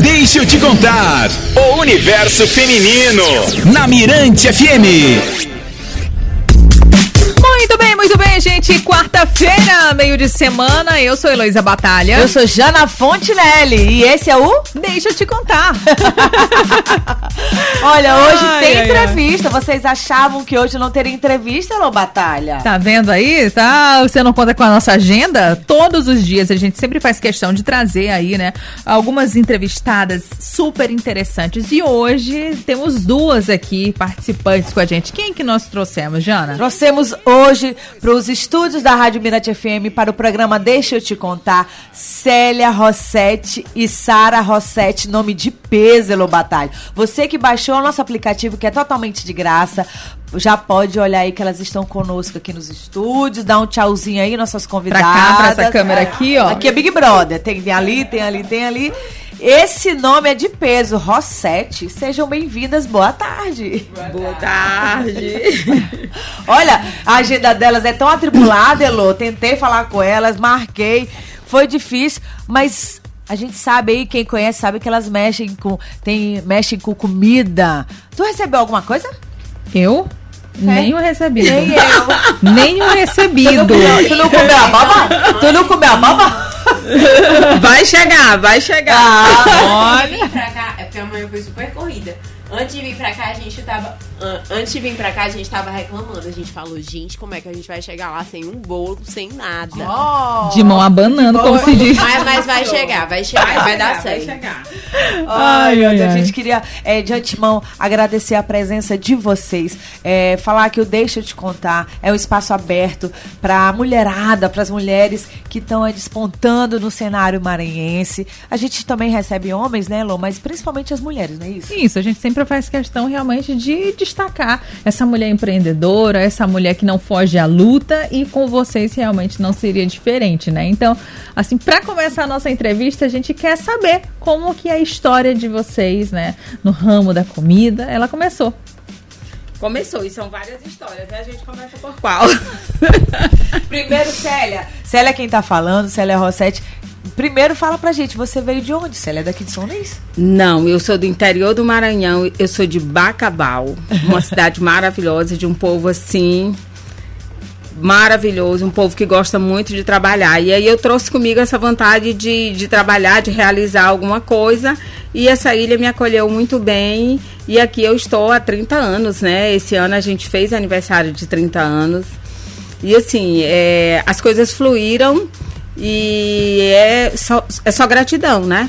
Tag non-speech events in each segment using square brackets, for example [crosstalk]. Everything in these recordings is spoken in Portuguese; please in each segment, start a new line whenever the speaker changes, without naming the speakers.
Deixa eu te contar. O universo feminino. Na Mirante FM.
Muito bem, muito bem, gente. Quarta-feira, meio de semana. Eu sou Heloísa Batalha.
Eu sou Jana Fontinelli. E esse é o
Deixa eu te contar. [laughs]
Olha, hoje
Ai,
tem
ai,
entrevista. Vocês achavam que hoje não teria entrevista, Elô Batalha?
Tá vendo aí? Tá? Você não conta com a nossa agenda? Todos os dias a gente sempre faz questão de trazer aí, né? Algumas entrevistadas super interessantes. E hoje temos duas aqui participantes com a gente. Quem que nós trouxemos, Jana?
Trouxemos hoje para os estúdios da Rádio Mirante FM para o programa Deixa eu te contar, Célia Rossetti e Sara Rossetti, nome de peso, Batalha. Você que baixou o nosso aplicativo, que é totalmente de graça, já pode olhar aí que elas estão conosco aqui nos estúdios, dá um tchauzinho aí, nossas convidadas.
Pra cá, pra essa câmera aqui, ó.
Aqui é Big Brother, tem ali, tem ali, tem ali. Esse nome é de peso, Rossetti. Sejam bem-vindas, boa tarde.
Boa tarde. [laughs]
Olha, a agenda delas é tão atribulada, Elô. Tentei falar com elas, marquei. Foi difícil, mas a gente sabe aí, quem conhece, sabe que elas mexem com. Tem, mexem com comida. Tu recebeu alguma coisa?
Eu? Nenhum recebido.
Nem eu. [laughs]
Nenhum recebido.
Tu não comeu a baba? Tu não comeu a baba?
Vai chegar, vai chegar.
Ah,
Antes de vir pra cá, é porque amanhã foi super corrida. Antes de vir pra cá, a gente tava. an- Antes de vir pra cá, a gente tava reclamando. A gente falou, gente, como é que a gente vai chegar lá sem um bolo, sem nada?
De mão abanando, como se diz.
Mas, mas vai chegar, vai chegar, vai, dar
vai
certo.
chegar.
Ai,
ai,
Deus, a
ai.
gente queria, é, de antemão, agradecer a presença de vocês. É, falar que o Deixa Eu Te Contar é um espaço aberto para a mulherada, para as mulheres que estão aí despontando no cenário maranhense. A gente também recebe homens, né, Lô? Mas principalmente as mulheres, não é isso?
Isso, a gente sempre faz questão realmente de destacar essa mulher empreendedora, essa mulher que não foge à luta e com vocês realmente não seria diferente, né? Então, assim, para começar a nossa entrevista, a gente quer saber como que é a história de vocês, né, no ramo da comida, ela começou.
Começou, e são várias histórias, né? A gente começa por qual? [laughs]
Primeiro, Célia. Célia é quem tá falando, Célia Rossetti. Primeiro, fala pra gente, você veio de onde? Célia é daqui de São Luís?
Não, eu sou do interior do Maranhão, eu sou de Bacabal, uma [laughs] cidade maravilhosa, de um povo assim maravilhoso, um povo que gosta muito de trabalhar. E aí eu trouxe comigo essa vontade de, de trabalhar, de realizar alguma coisa. E essa ilha me acolheu muito bem. E aqui eu estou há 30 anos, né? Esse ano a gente fez aniversário de 30 anos. E assim, é, as coisas fluíram e é só, é só gratidão, né?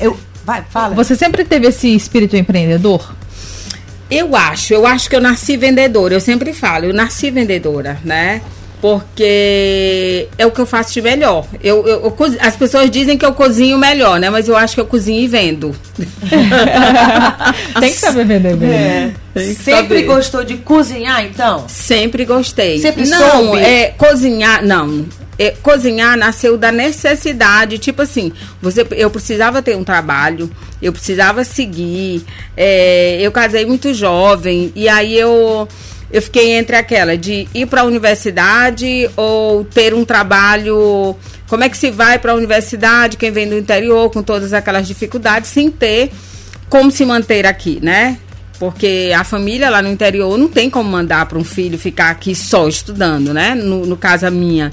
Eu, vai, fala.
Você sempre teve esse espírito empreendedor?
Eu acho, eu acho que eu nasci vendedora. Eu sempre falo, eu nasci vendedora, né? Porque é o que eu faço de melhor. Eu, eu- eu as pessoas dizem que eu cozinho melhor, né? Mas eu acho que eu cozinho e vendo. [laughs]
Tem que saber vender bem.
É. Sempre
saber.
gostou de cozinhar, então?
Sempre gostei.
Sempre
não,
soube?
é cozinhar, não. É, cozinhar nasceu da necessidade, tipo assim, você, eu precisava ter um trabalho, eu precisava seguir. é, eu casei muito jovem e aí eu eu fiquei entre aquela de ir para a universidade ou ter um trabalho. Como é que se vai para a universidade? Quem vem do interior com todas aquelas dificuldades, sem ter como se manter aqui, né? Porque a família lá no interior não tem como mandar para um filho ficar aqui só estudando, né? No, no caso a minha.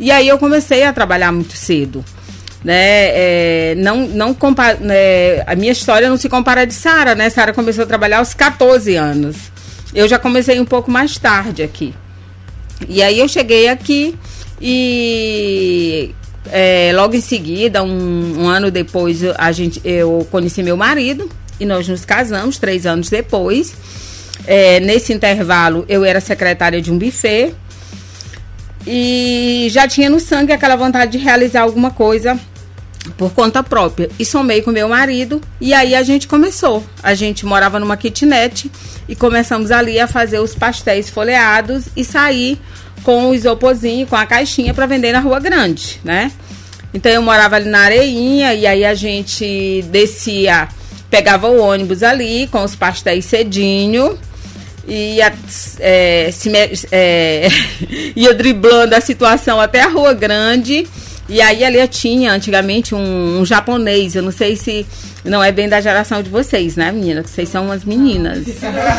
E aí eu comecei a trabalhar muito cedo. Né? É, não, não né? A minha história não se compara de Sara, né? Sara começou a trabalhar aos 14 anos. Eu já comecei um pouco mais tarde aqui. E aí eu cheguei aqui e é, logo em seguida, um, um ano depois, a gente, eu conheci meu marido e nós nos casamos três anos depois. É, nesse intervalo, eu era secretária de um buffet e já tinha no sangue aquela vontade de realizar alguma coisa por conta própria. E somei com meu marido e aí a gente começou. A gente morava numa kitnet e começamos ali a fazer os pastéis folheados e sair com o isoporzinho, com a caixinha para vender na Rua Grande, né? Então eu morava ali na areinha e aí a gente descia, pegava o ônibus ali com os pastéis cedinho ia, é, se me- é, [laughs] ia driblando a situação até a Rua Grande E aí ali tinha antigamente um, um japonês, eu não sei se não é bem da geração de vocês, né, menina? Que vocês são umas meninas.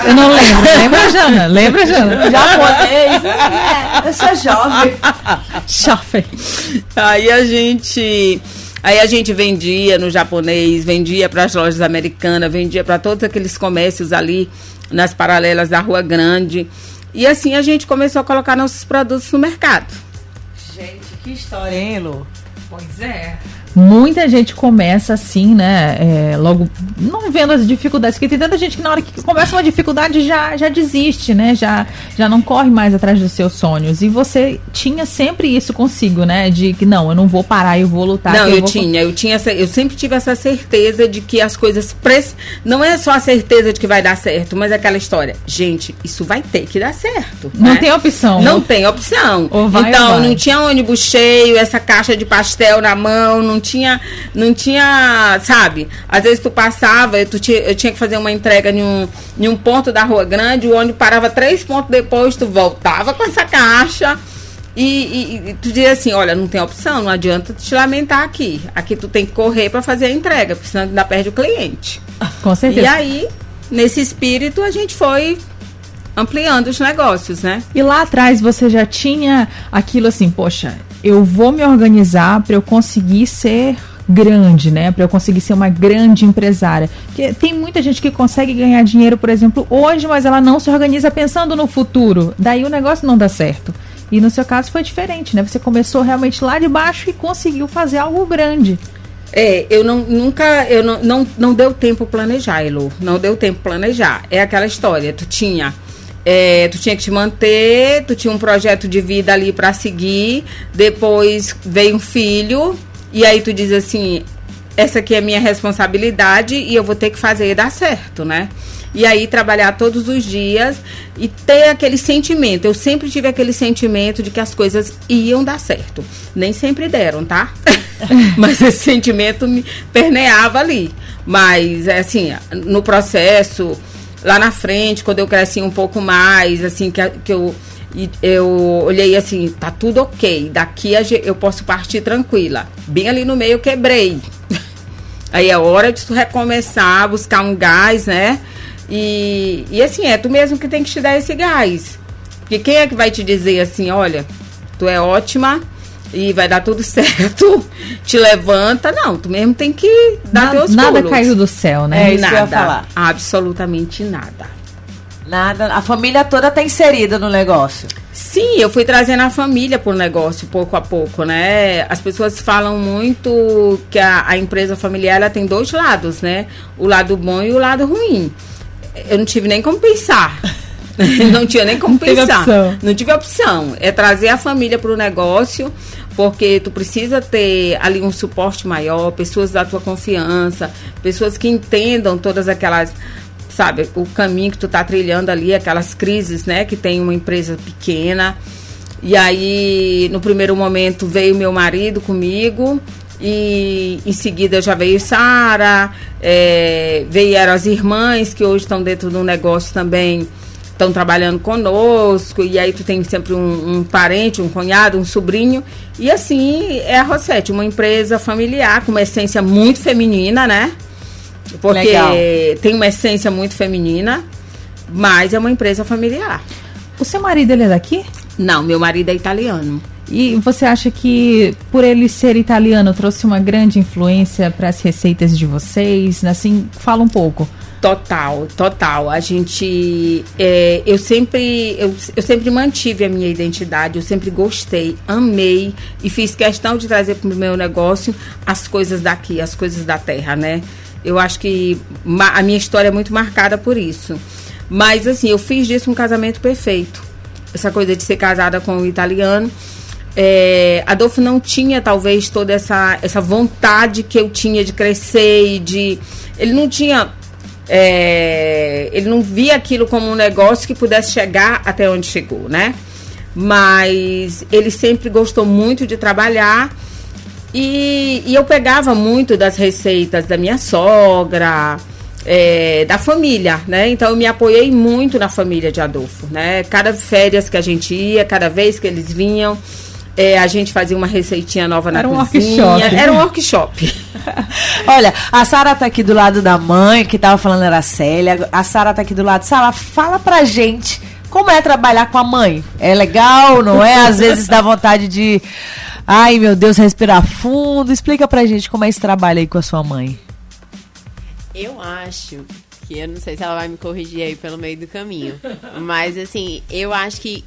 Eu não lembro. Lembra, Jana? Lembra, Jana?
Japonês. É, eu sou jovem.
Jovem.
Aí a gente. Aí a gente vendia no japonês, vendia para as lojas americanas, vendia para todos aqueles comércios ali nas paralelas da Rua Grande. E assim a gente começou a colocar nossos produtos no mercado.
Gente, que história, hein, Lu?
Pois é. Muita gente começa assim, né? É, logo não vendo as dificuldades, porque tem tanta gente que na hora que começa uma dificuldade já, já desiste, né? Já, já não corre mais atrás dos seus sonhos. E você tinha sempre isso consigo, né? De que não, eu não vou parar, eu vou lutar.
Não, eu,
vou...
tinha, eu tinha essa, eu sempre tive essa certeza de que as coisas prec... não é só a certeza de que vai dar certo, mas é aquela história, gente, isso vai ter que dar certo.
Não
né?
tem opção.
Não tem opção.
Vai,
então, não tinha ônibus cheio, essa caixa de pastel na mão, não tinha, não tinha, sabe? Às vezes tu passava, tu tinha, eu tinha que fazer uma entrega em um, em um ponto da Rua Grande, o ônibus parava três pontos depois, tu voltava com essa caixa. E, e- e tu dizia assim, olha, não tem opção, não adianta te lamentar aqui. Aqui tu tem que correr para fazer a entrega, porque senão ainda perde o cliente.
Com certeza.
E aí, nesse espírito, a gente foi ampliando os negócios, né?
E lá atrás você já tinha aquilo assim, poxa, eu vou me organizar para eu conseguir ser grande, né? Para eu conseguir ser uma grande empresária. Porque tem muita gente que consegue ganhar dinheiro, por exemplo, hoje, mas ela não se organiza pensando no futuro. Daí o negócio não dá certo. E no seu caso foi diferente, né? Você começou realmente lá de baixo e conseguiu fazer algo grande.
É, eu não, nunca, eu não, não, não deu tempo planejar, Elo. Não deu tempo planejar. É aquela história, tu tinha, é, tu tinha que te manter, tu tinha um projeto de vida ali para seguir, depois veio um filho, e aí tu diz assim, essa aqui é minha responsabilidade e eu vou ter que fazer dar certo, né? E aí trabalhar todos os dias e ter aquele sentimento. Eu sempre tive aquele sentimento de que as coisas iam dar certo. Nem sempre deram, tá? [laughs] Mas esse sentimento me permeava ali. Mas assim, no processo, lá na frente, quando eu cresci um pouco mais, assim, que, que eu eu olhei assim, tá tudo ok. Daqui eu posso partir tranquila. Bem ali no meio quebrei. [laughs] Aí é hora de tu recomeçar, buscar um gás, né? E, e assim, é tu mesmo que tem que te dar esse gás. Porque quem é que vai te dizer assim, olha, tu é ótima e vai dar tudo [laughs] certo, te levanta. Não, tu mesmo tem que dar
nada
teus
nada
pulos.
caiu do céu, né?
É isso que eu ia
nada,
falar.
absolutamente nada.
Nada. A família toda tá inserida no negócio.
Sim, eu fui trazendo a família pro negócio pouco a pouco, né? As pessoas falam muito que a, a empresa familiar ela tem dois lados, né? O lado bom e o lado ruim. Eu não tive nem como pensar. [laughs] não tinha nem como
teve
pensar.
opção.
Não tive opção. É trazer a família pro negócio, porque tu precisa ter ali um suporte maior, pessoas da tua confiança, pessoas que entendam todas aquelas sabe, o caminho que tu tá trilhando ali, aquelas crises, né, que tem uma empresa pequena. E aí, no primeiro momento, veio meu marido comigo. E em seguida já veio Sara, é, vieram as irmãs que hoje estão dentro do negócio também, estão trabalhando conosco. E aí tu tem sempre um, um parente, um cunhado, um sobrinho. E assim é a Rosete, uma empresa familiar com uma essência muito feminina, né? Porque
Legal.
tem uma essência muito feminina, mas é uma empresa familiar.
O seu marido, ele é daqui?
Não, meu marido é italiano.
E você acha que por ele ser italiano trouxe uma grande influência para as receitas de vocês? Assim, fala um pouco.
Total, total. A gente, é, eu sempre, eu, eu sempre mantive a minha identidade. Eu sempre gostei, amei e fiz questão de trazer para o meu negócio as coisas daqui, as coisas da terra, né? Eu acho que a minha história é muito marcada por isso. Mas assim, eu fiz disso um casamento perfeito. Essa coisa de ser casada com um italiano. É, Adolfo não tinha talvez toda essa, essa vontade que eu tinha de crescer e de. Ele não tinha. é, ele não via aquilo como um negócio que pudesse chegar até onde chegou, né? Mas ele sempre gostou muito de trabalhar e, e eu pegava muito das receitas da minha sogra, é, da família, né? Então eu me apoiei muito na família de Adolfo, né? Cada férias que a gente ia, cada vez que eles vinham, é, a gente fazia uma receitinha nova na
Era um
cozinha.
workshop.
Era um workshop. [laughs]
Olha, a Sara tá aqui do lado da mãe, que tava falando era a Célia. A Sara tá aqui do lado. Sara, fala pra gente como é trabalhar com a mãe. É legal, não é? Às vezes dá vontade de. Ai, meu Deus, respirar fundo. Explica pra gente como é esse trabalho aí com a sua mãe.
Eu acho que eu não sei se ela vai me corrigir aí pelo meio do caminho. Mas assim, eu acho que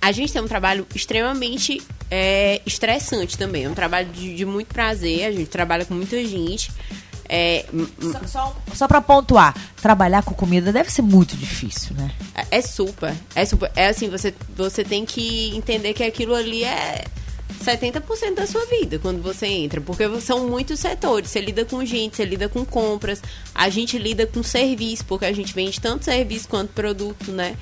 a gente tem um trabalho extremamente é, estressante também. É um trabalho de, de muito prazer. A gente trabalha com muita gente. É,
Só, só, só pra pontuar, trabalhar com comida deve ser muito difícil, né?
É super. É super. É assim, você, você tem que entender que aquilo ali é 70% da sua vida quando você entra. Porque são muitos setores. Você lida com gente, você lida com compras. A gente lida com serviço, porque a gente vende tanto serviço quanto produto, né?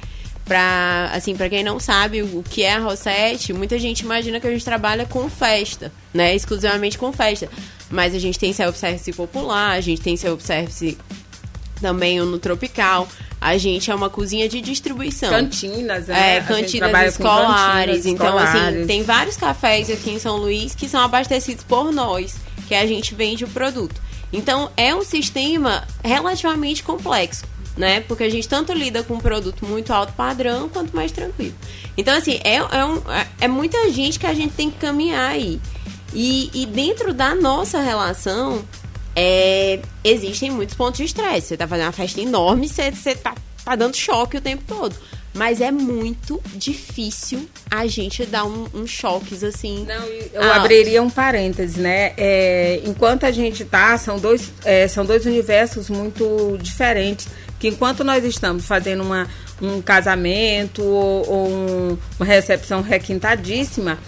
Pra, assim, pra quem não sabe o que é a Rosette, muita gente imagina que a gente trabalha com festa, né? Exclusivamente com festa. Mas a gente tem self-service popular, a gente tem self-service também no Tropical. A gente é uma cozinha de distribuição.
Cantinas, né?
É, cantinas escolares.
cantinas
então, assim, tem vários cafés aqui em São Luís que são abastecidos por nós, que a gente vende o produto. Então, é um sistema relativamente complexo, né? Porque a gente tanto lida com um produto muito alto padrão quanto mais tranquilo. Então, assim, é, é, um- é- é muita gente que a gente tem que caminhar aí. E, e dentro da nossa relação, é, existem muitos pontos de estresse. Você tá fazendo uma festa enorme, você, você tá, tá dando choque o tempo todo. Mas é muito difícil a gente dar um, uns choques assim.
Não, eu
altos.
abriria um parêntese, né? É, enquanto a gente tá, são dois, é, são dois universos muito diferentes. Que enquanto nós estamos fazendo uma, um casamento ou, ou um- uma recepção requintadíssima,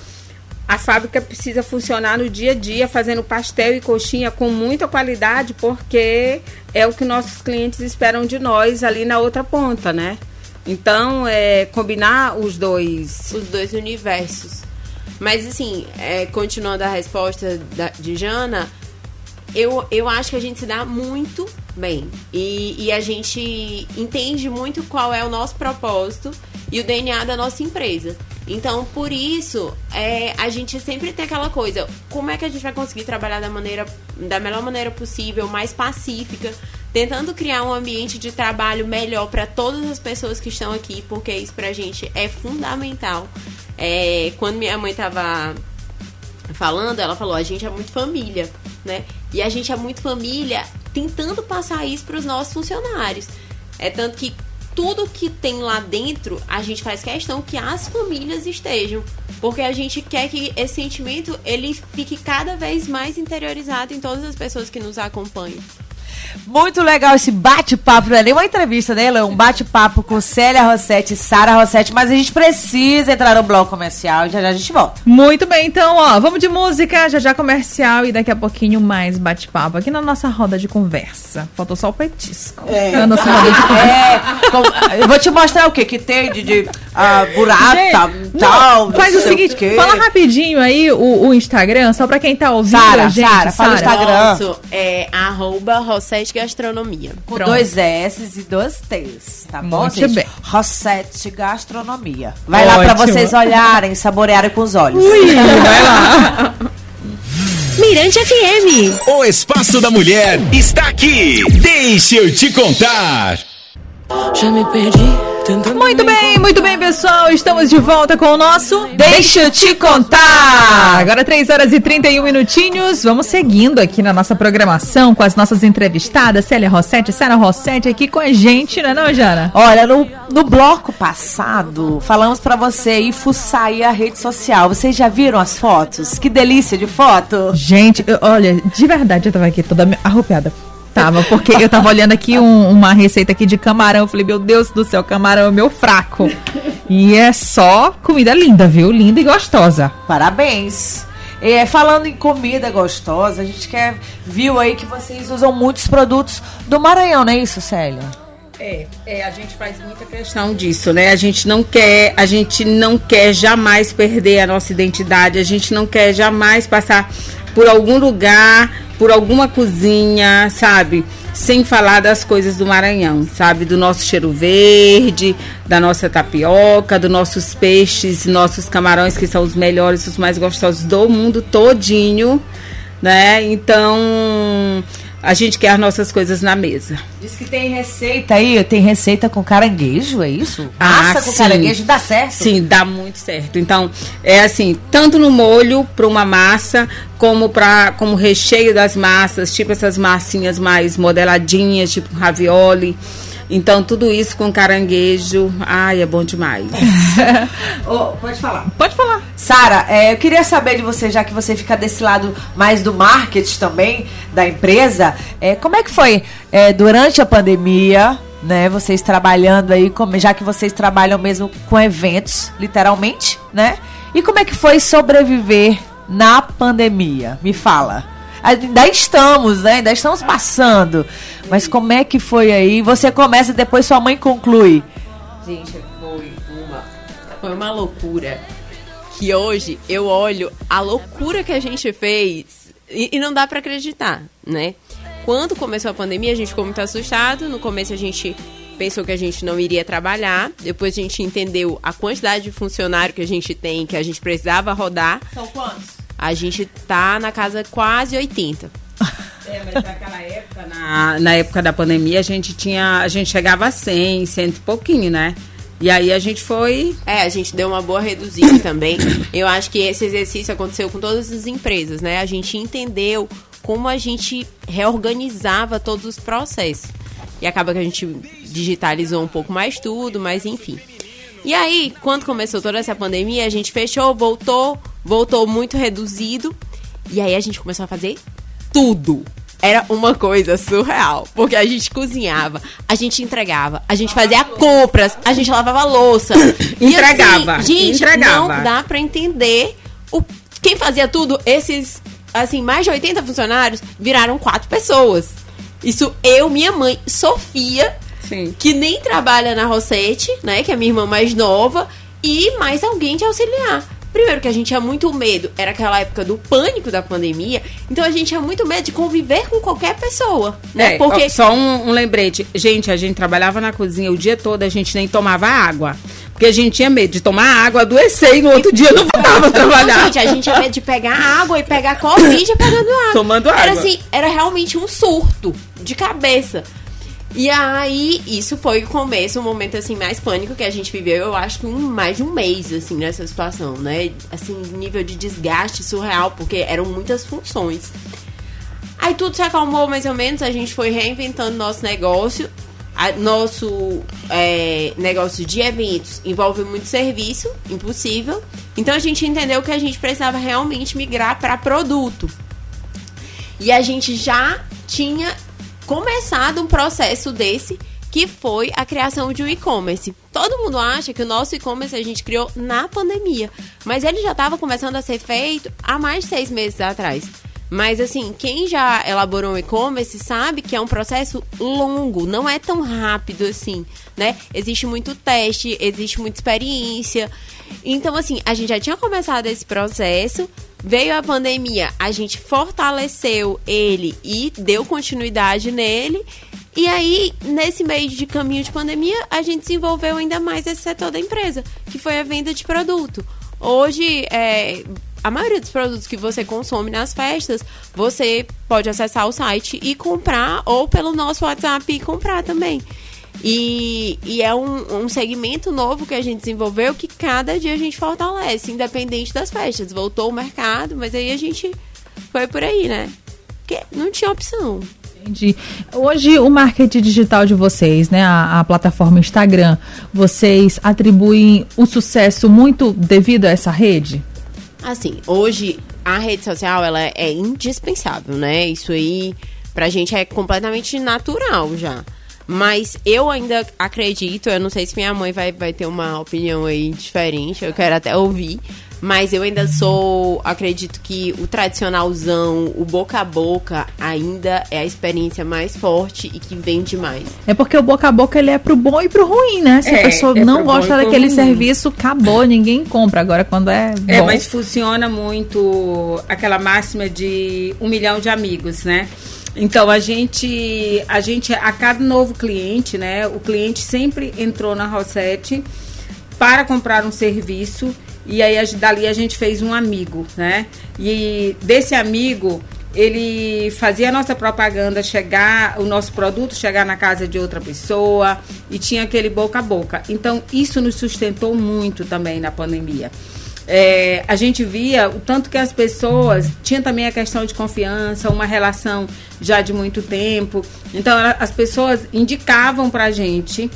a fábrica precisa funcionar no dia a dia, fazendo pastel e coxinha com muita qualidade, porque é o que nossos clientes esperam de nós ali na outra ponta, né? Então, é, combinar os dois
os dois universos. Mas assim, é, continuando a resposta da- de Jana, eu, eu acho que a gente se dá muito bem. E, e a gente entende muito qual é o nosso propósito e o DNA da nossa empresa. Então, por isso, é, a gente sempre tem aquela coisa, como é que a gente vai conseguir trabalhar da maneira, da melhor maneira possível, mais pacífica, tentando criar um ambiente de trabalho melhor para todas as pessoas que estão aqui, porque isso pra gente é fundamental. É, quando minha mãe tava falando, ela falou: a gente é muito família, né? E a gente é muito família tentando passar isso para os nossos funcionários. É tanto que tudo que tem lá dentro, a gente faz questão que as famílias estejam, porque a gente quer que esse sentimento ele fique cada vez mais interiorizado em todas as pessoas que nos acompanham.
Muito legal esse bate-papo, não é nem uma entrevista, né, Leão? Um bate-papo com Célia Rossetti e Sara Rossetti, mas a gente precisa entrar no bloco comercial e já já a gente volta.
Muito bem, então, ó, vamos de música, já já comercial e daqui a pouquinho mais bate-papo aqui na nossa roda de conversa. Faltou só o petisco. Na nossa roda de [laughs] conversa.
É, com- eu vou te mostrar o que que tem de, de ah, burata,
Gente,
tal.
não, faz o seguinte,
quê.
fala rapidinho aí o, o Instagram, só pra quem tá ouvindo
Sara,
a gente.
Sara, fala o. Instagram.
Nosso é arroba Rossete Gastronomia.
Com
Pronto.
dois S e dois T's, tá bom,
Muito
gente?
bem.
Rossetti Gastronomia. Vai lá pra
Ótimo.
vocês olharem, saborearem com os olhos. [laughs]
vai lá.
Mirante FM. O Espaço da Mulher está aqui. Deixa eu te contar.
Já me perdi
Muito bem, muito bem, pessoal. Estamos de volta com o nosso Deixa eu te contar. Agora 3 horas e 31 minutinhos. Vamos seguindo aqui na nossa programação com as nossas entrevistadas. Célia Rossetti, Sara Rossetti aqui com a gente, não é não, Jana?
Olha, no, no bloco passado, falamos pra você ir fuçar aí a rede social. Vocês já viram as fotos? Que delícia de foto!
Gente, eu- olha, de verdade eu tava aqui toda arrupiada. Tava, porque eu tava olhando aqui um- uma receita aqui de camarão. Eu falei, meu Deus do céu, camarão é meu fraco. E é só comida linda, viu? Linda e gostosa.
Parabéns! É, falando em comida gostosa, a gente quer, viu aí que vocês usam muitos produtos do Maranhão, não é isso, Célia?
É, é, a gente faz muita questão disso, né? A gente não quer, a gente não quer jamais perder a nossa identidade, a gente não quer jamais passar por algum lugar, por alguma cozinha, sabe? Sem falar das coisas do Maranhão, sabe? Do nosso cheiro verde, da nossa tapioca, dos nossos peixes, nossos camarões, que são os melhores, os mais gostosos do mundo todinho, né? Então, a gente quer as nossas coisas na mesa.
Diz que tem receita aí, tem receita com caranguejo, é isso?
Ah,
Massa com
sim.
caranguejo dá certo?
Sim, dá muito certo. Então, é assim, tanto no molho para uma massa, como para como recheio das massas, tipo essas massinhas mais modeladinhas, tipo ravioli. Então, tudo isso com caranguejo, ai, é bom demais. [laughs]
Ô, pode falar.
Pode falar.
Sara, é, eu queria saber de você, já que você fica desse lado mais do marketing também, da empresa, é, como é que foi é, durante a pandemia, né? Vocês trabalhando aí, como, já que vocês trabalham mesmo com eventos, literalmente, né? E como é que foi sobreviver na pandemia? Me fala. Ainda estamos, né? Ainda estamos passando. Mas como é que foi aí? Você começa, depois sua mãe conclui.
Gente, foi uma, foi uma loucura. Que hoje eu olho a loucura que a gente fez e, e não dá pra acreditar, né? Quando começou a pandemia, a gente ficou muito assustado. No começo a gente pensou que a gente não iria trabalhar. Depois a gente entendeu a quantidade de funcionário que a gente tem, que a gente precisava rodar.
São quantos?
A gente tá na casa quase 80.
É, mas naquela época, na, na época da pandemia, a gente tinha. A gente chegava a 100, cento e pouquinho, né? E aí a gente foi.
É, a gente deu uma boa reduzida também. Eu acho que esse exercício aconteceu com todas as empresas, né? A gente entendeu como a gente reorganizava todos os processos. E acaba que a gente digitalizou um pouco mais tudo, mas enfim. E aí, quando começou toda essa pandemia, a gente fechou, voltou, voltou muito reduzido. E aí a gente começou a fazer tudo. Era uma coisa surreal. Porque a gente cozinhava, a gente entregava, a gente fazia compras, a gente lavava louça. [coughs] E
Entregava,
assim, gente,
entregava.
não dá pra entender o quem fazia tudo, esses assim, mais de 80 funcionários viraram quatro pessoas. Isso eu, minha mãe, Sofia,
Sim.
que nem trabalha na Rosete, né, que é minha irmã mais nova, e mais alguém de auxiliar. Primeiro que a gente tinha muito medo, era aquela época do pânico da pandemia, então a gente tinha muito medo de conviver com qualquer pessoa, né?
É,
Porque
ó, só um, um lembrete. Gente, a gente trabalhava na cozinha o dia todo, a gente nem tomava água. Porque a gente tinha medo de tomar água, adoecer e no outro dia não voltava a trabalhar.
Não, gente, a gente tinha medo de pegar água e pegar Covid [laughs] pegando água.
Tomando
Era
água.
assim, era realmente um surto de cabeça. E aí, isso foi o começo, um momento assim mais pânico que a gente viveu, eu acho que um, mais de um mês, assim, nessa situação, né? Assim, nível de desgaste surreal, porque eram muitas funções. Aí tudo se acalmou mais ou menos, a gente foi reinventando nosso negócio. A- nosso é, negócio de eventos envolve muito serviço, impossível. Então a gente entendeu que a gente precisava realmente migrar para produto. E a gente já tinha começado um processo desse, que foi a criação de um e-commerce. Todo mundo acha que o nosso e-commerce a gente criou na pandemia, mas ele já estava começando a ser feito há mais de seis meses atrás. Mas assim, quem já elaborou um e-commerce sabe que é um processo longo, não é tão rápido assim, né? Existe muito teste, existe muita experiência. Então, assim, a gente já tinha começado esse processo, veio a pandemia, a gente fortaleceu ele e deu continuidade nele. E aí, nesse meio de caminho de pandemia, a gente desenvolveu ainda mais esse setor da empresa, que foi a venda de produto. Hoje, é, a maioria dos produtos que você consome nas festas, você pode acessar o site e comprar, ou pelo nosso WhatsApp e comprar também. E, e é um, um segmento novo que a gente desenvolveu que cada dia a gente fortalece, independente das festas. Voltou o mercado, mas aí a gente foi por aí, né? Porque não tinha opção.
Entendi. Hoje, o marketing digital de vocês, né, a, a plataforma Instagram, vocês atribuem o sucesso muito devido a essa rede?
Assim, hoje a rede social ela é indispensável, né? Isso aí pra gente é completamente natural já. Mas eu ainda acredito, eu não sei se minha mãe vai, vai ter uma opinião aí diferente, eu quero até ouvir. Mas eu ainda sou, acredito que o tradicionalzão, o boca a boca, ainda é a experiência mais forte e que vende mais.
É porque o boca a boca ele é pro bom e pro ruim, né? Se
É,
a pessoa
é
não gosta daquele serviço, acabou, [laughs] ninguém compra. Agora quando é bom.
É, mas funciona muito aquela máxima de um milhão de amigos, né? Então a gente, a gente, a cada novo cliente, né? O cliente sempre entrou na Rosette para comprar um serviço e aí dali a gente fez um amigo, né? E desse amigo ele fazia a nossa propaganda chegar, o nosso produto chegar na casa de outra pessoa e tinha aquele boca a boca. Então isso nos sustentou muito também na pandemia. É, a gente via o tanto que as pessoas tinha também a questão de confiança, uma relação já de muito tempo. Então as pessoas indicavam pra gente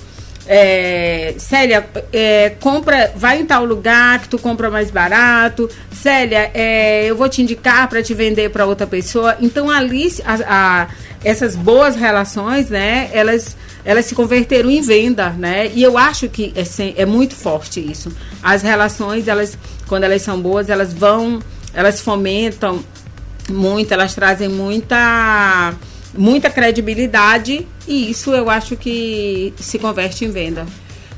é, Célia, é, compra, vai em tal lugar que tu compra mais barato. Célia, é, eu vou te indicar para te vender para outra pessoa. Então ali a- a- essas boas relações, né? Elas elas se converteram em venda, né? E eu acho que é, é muito forte isso. As relações, elas quando elas são boas, elas vão, elas fomentam muito, elas trazem muita muita credibilidade e isso eu acho que se converte em venda.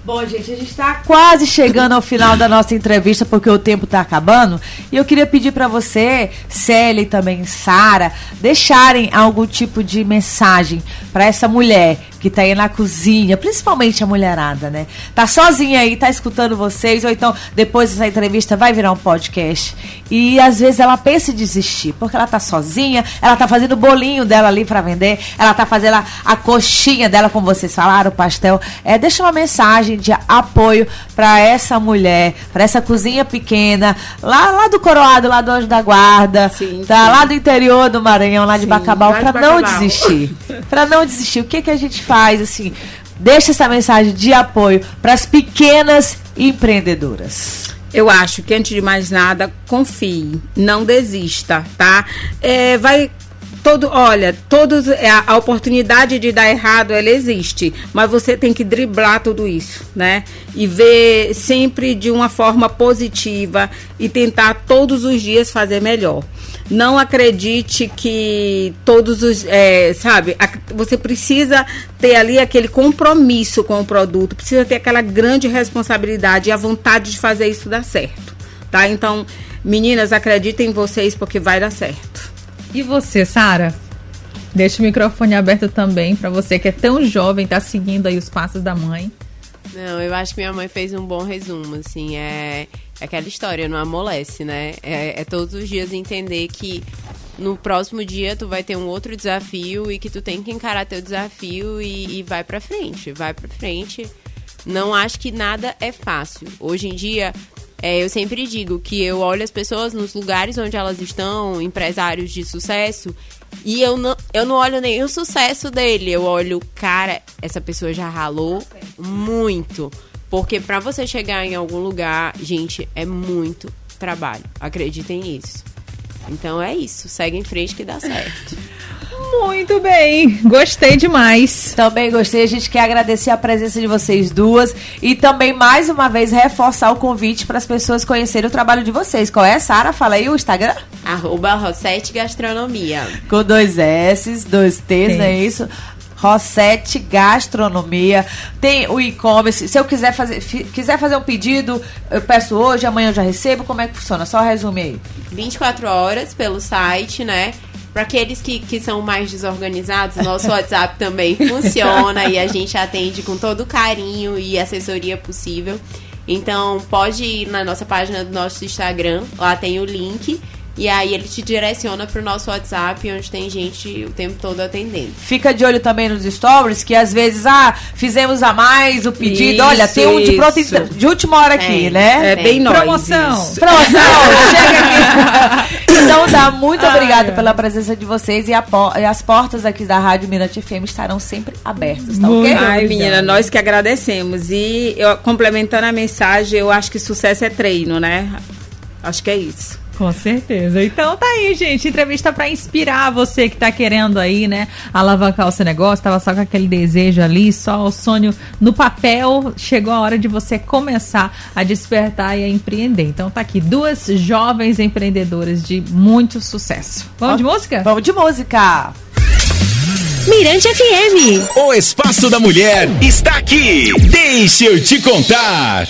Bom, gente, a gente está quase chegando ao final da nossa entrevista porque o tempo está acabando. E eu queria pedir para você, Célia e também Sara, deixarem algum tipo de mensagem para essa mulher que está aí na cozinha, principalmente a mulherada, né? Tá sozinha aí, tá escutando vocês, ou então depois dessa entrevista vai virar um podcast. E às vezes ela pensa em desistir, porque ela tá sozinha, ela tá fazendo o bolinho dela ali para vender, ela tá fazendo a, a coxinha dela, como vocês falaram, o pastel. É, deixa uma mensagem de apoio para essa mulher, para essa cozinha pequena, lá, lá do Coroado, lá do Anjo da Guarda,
Sim,
tá
sim.
lá do interior do Maranhão, lá de
Sim,
Bacabal, para não desistir. [laughs] para não desistir. O que que a gente faz assim? Deixa essa mensagem de apoio para as pequenas empreendedoras.
Eu acho que antes de mais nada, confie, não desista, tá? É, vai todo, olha, todos é, a, a oportunidade de dar errado ela existe, mas você tem que driblar tudo isso, né? E ver sempre de uma forma positiva e tentar todos os dias fazer melhor. Não acredite que todos os, é, sabe, a- você precisa ter ali aquele compromisso com o produto, precisa ter aquela grande responsabilidade e a vontade de fazer isso dar certo, tá? Então, meninas, acreditem em vocês porque vai dar certo.
E você, Sara? Deixa o microfone aberto também para você que é tão jovem, tá seguindo aí os passos da mãe.
Não, eu acho que minha mãe fez um bom resumo, assim, é, é aquela história, não amolece, né? É, é todos os dias entender que no próximo dia tu vai ter um outro desafio e que tu tem que encarar teu desafio e, e vai pra frente, vai pra frente. Não acho que nada é fácil. Hoje em dia, é, eu sempre digo que eu olho as pessoas nos lugares onde elas estão, empresários de sucesso, e eu não, eu não olho nem o sucesso dele, eu olho, cara, essa pessoa já ralou muito. Porque pra você chegar em algum lugar, gente, é muito trabalho. Acreditem nisso. Então é isso, segue em frente que dá certo.
Muito bem, gostei demais.
Também gostei, a gente quer agradecer a presença de vocês duas e também mais uma vez reforçar o convite para as pessoas conhecerem o trabalho de vocês. Qual é, Sara? Fala aí o Instagram.
Arroba Rosete Gastronomia.
Com dois S, dois T's, não é isso? Rossete Gastronomia. Tem o e-commerce. Se eu quiser fazer, quiser fazer um pedido, eu peço hoje, amanhã eu já recebo. Como é que funciona? Só resume aí.
24 horas pelo site, né? Para aqueles que, que são mais desorganizados, nosso [laughs] WhatsApp também funciona e a gente atende com todo o carinho e assessoria possível. Então, pode ir na nossa página do nosso Instagram, lá tem o link. E aí ele te direciona pro nosso WhatsApp, onde tem gente o tempo todo atendendo.
Fica de olho também nos stories, que às vezes, ah, fizemos a mais o pedido.
Isso,
Olha, tem um de, pronto, de última hora aqui,
Tem.
né?
É
Bem,
bem nós.
promoção.
isso.
Promoção, [laughs] chega aqui. Então, dá muito obrigada pela presença de vocês e, a e as portas aqui da Rádio Mirante FM estarão sempre abertas, tá ok?
Muito
Ai, menina, nós que agradecemos. E eu, complementando a mensagem, eu acho que sucesso é treino, né? Acho que é isso.
Com certeza. Então tá aí, gente. Entrevista para inspirar você que tá querendo aí, né, alavancar o seu negócio. Tava só com aquele desejo ali, só o sonho no papel. Chegou a hora de você começar a despertar e a empreender. Então tá aqui duas jovens empreendedoras de muito sucesso. Vamos de música?
Vamos de música.
Mirante FM. O Espaço da Mulher está aqui. Deixa eu te contar.